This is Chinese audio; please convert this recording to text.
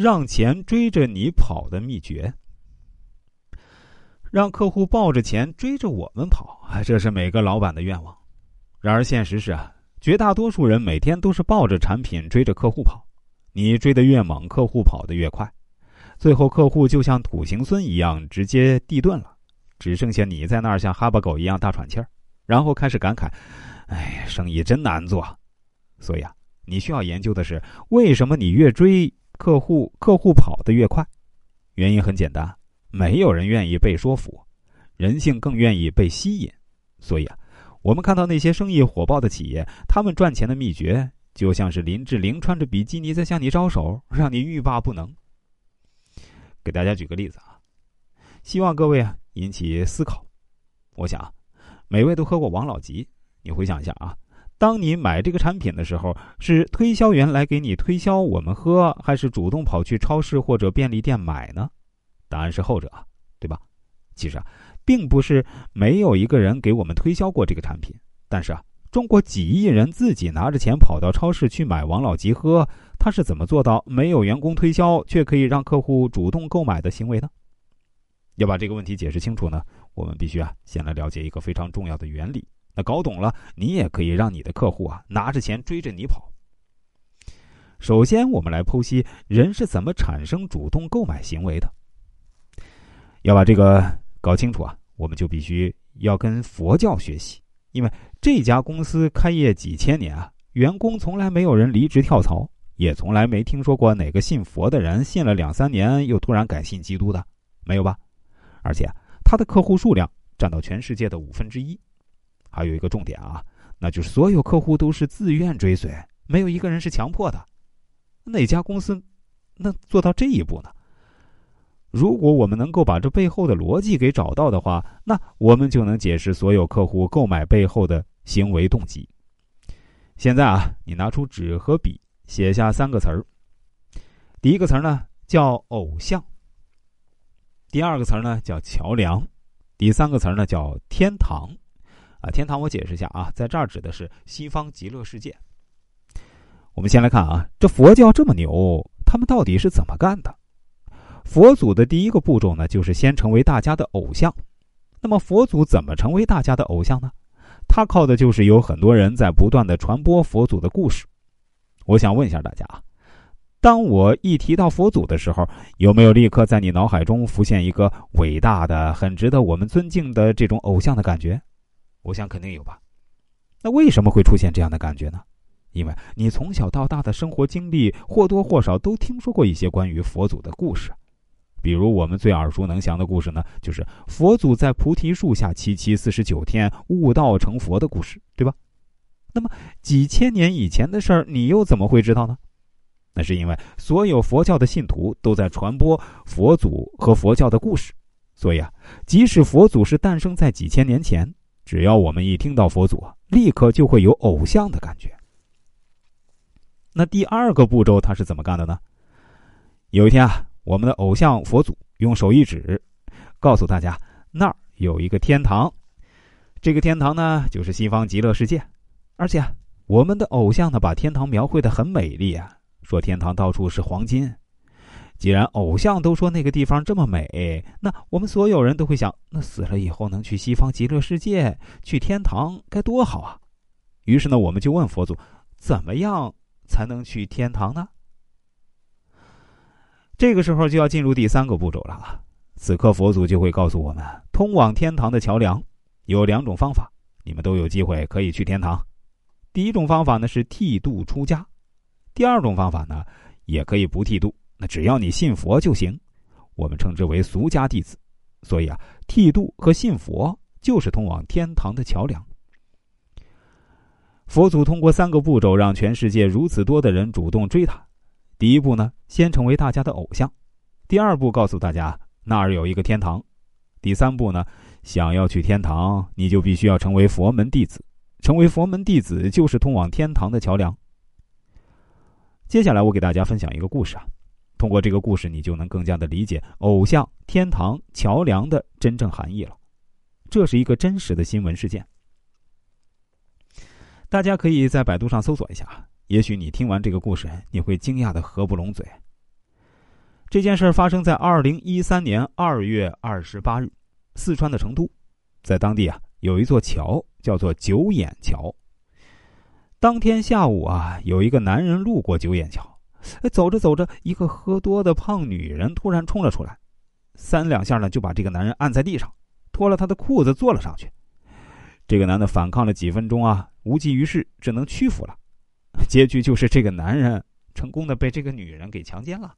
让钱追着你跑的秘诀。让客户抱着钱追着我们跑，这是每个老板的愿望。然而现实是啊，绝大多数人每天都是抱着产品追着客户跑。你追得越猛，客户跑得越快，最后客户就像土行孙一样直接地遁了，只剩下你在那儿像哈巴狗一样大喘气儿，然后开始感慨：“哎，生意真难做。”所以啊，你需要研究的是为什么你越追客户，客户跑得越快？原因很简单。没有人愿意被说服，人性更愿意被吸引，所以啊，我们看到那些生意火爆的企业，他们赚钱的秘诀就像是林志玲穿着比基尼在向你招手，让你欲罢不能。给大家举个例子啊，希望各位啊引起思考。我想，每位都喝过王老吉，你回想一下啊，当你买这个产品的时候，是推销员来给你推销我们喝，还是主动跑去超市或者便利店买呢？答案是后者，对吧？其实啊，并不是没有一个人给我们推销过这个产品，但是啊，中国几亿人自己拿着钱跑到超市去买王老吉喝，他是怎么做到没有员工推销却可以让客户主动购买的行为呢？要把这个问题解释清楚呢，我们必须啊，先来了解一个非常重要的原理。搞懂了，你也可以让你的客户啊拿着钱追着你跑。首先，我们来剖析人是怎么产生主动购买行为的。要把这个搞清楚啊，我们就必须要跟佛教学习，因为这家公司开业几千年啊，员工从来没有人离职跳槽，也从来没听说过哪个信佛的人信了两三年又突然改信基督的，没有吧？而且他的客户数量占到全世界的五分之一，还有一个重点啊，那就是所有客户都是自愿追随，没有一个人是强迫的。哪家公司能做到这一步呢？如果我们能够把这背后的逻辑给找到的话，那我们就能解释所有客户购买背后的行为动机。现在啊，你拿出纸和笔，写下三个词儿。第一个词儿呢叫偶像，第二个词儿呢叫桥梁，第三个词儿呢叫天堂。啊，天堂我解释一下啊，在这儿指的是西方极乐世界。我们先来看啊，这佛教这么牛，他们到底是怎么干的？佛祖的第一个步骤呢，就是先成为大家的偶像。那么佛祖怎么成为大家的偶像呢？他靠的就是有很多人在不断的传播佛祖的故事。我想问一下大家啊，当我一提到佛祖的时候，有没有立刻在你脑海中浮现一个伟大的、很值得我们尊敬的这种偶像的感觉？我想肯定有吧。那为什么会出现这样的感觉呢？因为你从小到大的生活经历或多或少都听说过一些关于佛祖的故事。比如我们最耳熟能详的故事呢，就是佛祖在菩提树下七七四十九天悟道成佛的故事，对吧？那么几千年以前的事儿，你又怎么会知道呢？那是因为所有佛教的信徒都在传播佛祖和佛教的故事，所以啊，即使佛祖是诞生在几千年前，只要我们一听到佛祖，立刻就会有偶像的感觉。那第二个步骤他是怎么干的呢？有一天啊。我们的偶像佛祖用手一指，告诉大家那儿有一个天堂，这个天堂呢就是西方极乐世界。而且我们的偶像呢把天堂描绘的很美丽啊，说天堂到处是黄金。既然偶像都说那个地方这么美，那我们所有人都会想，那死了以后能去西方极乐世界，去天堂该多好啊！于是呢，我们就问佛祖，怎么样才能去天堂呢？这个时候就要进入第三个步骤了！此刻佛祖就会告诉我们，通往天堂的桥梁有两种方法，你们都有机会可以去天堂。第一种方法呢是剃度出家，第二种方法呢也可以不剃度，那只要你信佛就行。我们称之为俗家弟子。所以啊，剃度和信佛就是通往天堂的桥梁。佛祖通过三个步骤，让全世界如此多的人主动追他。第一步呢，先成为大家的偶像；第二步，告诉大家那儿有一个天堂；第三步呢，想要去天堂，你就必须要成为佛门弟子。成为佛门弟子，就是通往天堂的桥梁。接下来，我给大家分享一个故事啊，通过这个故事，你就能更加的理解偶像、天堂、桥梁的真正含义了。这是一个真实的新闻事件，大家可以在百度上搜索一下。也许你听完这个故事，你会惊讶的合不拢嘴。这件事发生在二零一三年二月二十八日，四川的成都，在当地啊有一座桥叫做九眼桥。当天下午啊，有一个男人路过九眼桥，哎走着走着，一个喝多的胖女人突然冲了出来，三两下呢就把这个男人按在地上，脱了他的裤子坐了上去。这个男的反抗了几分钟啊，无济于事，只能屈服了。结局就是这个男人成功的被这个女人给强奸了。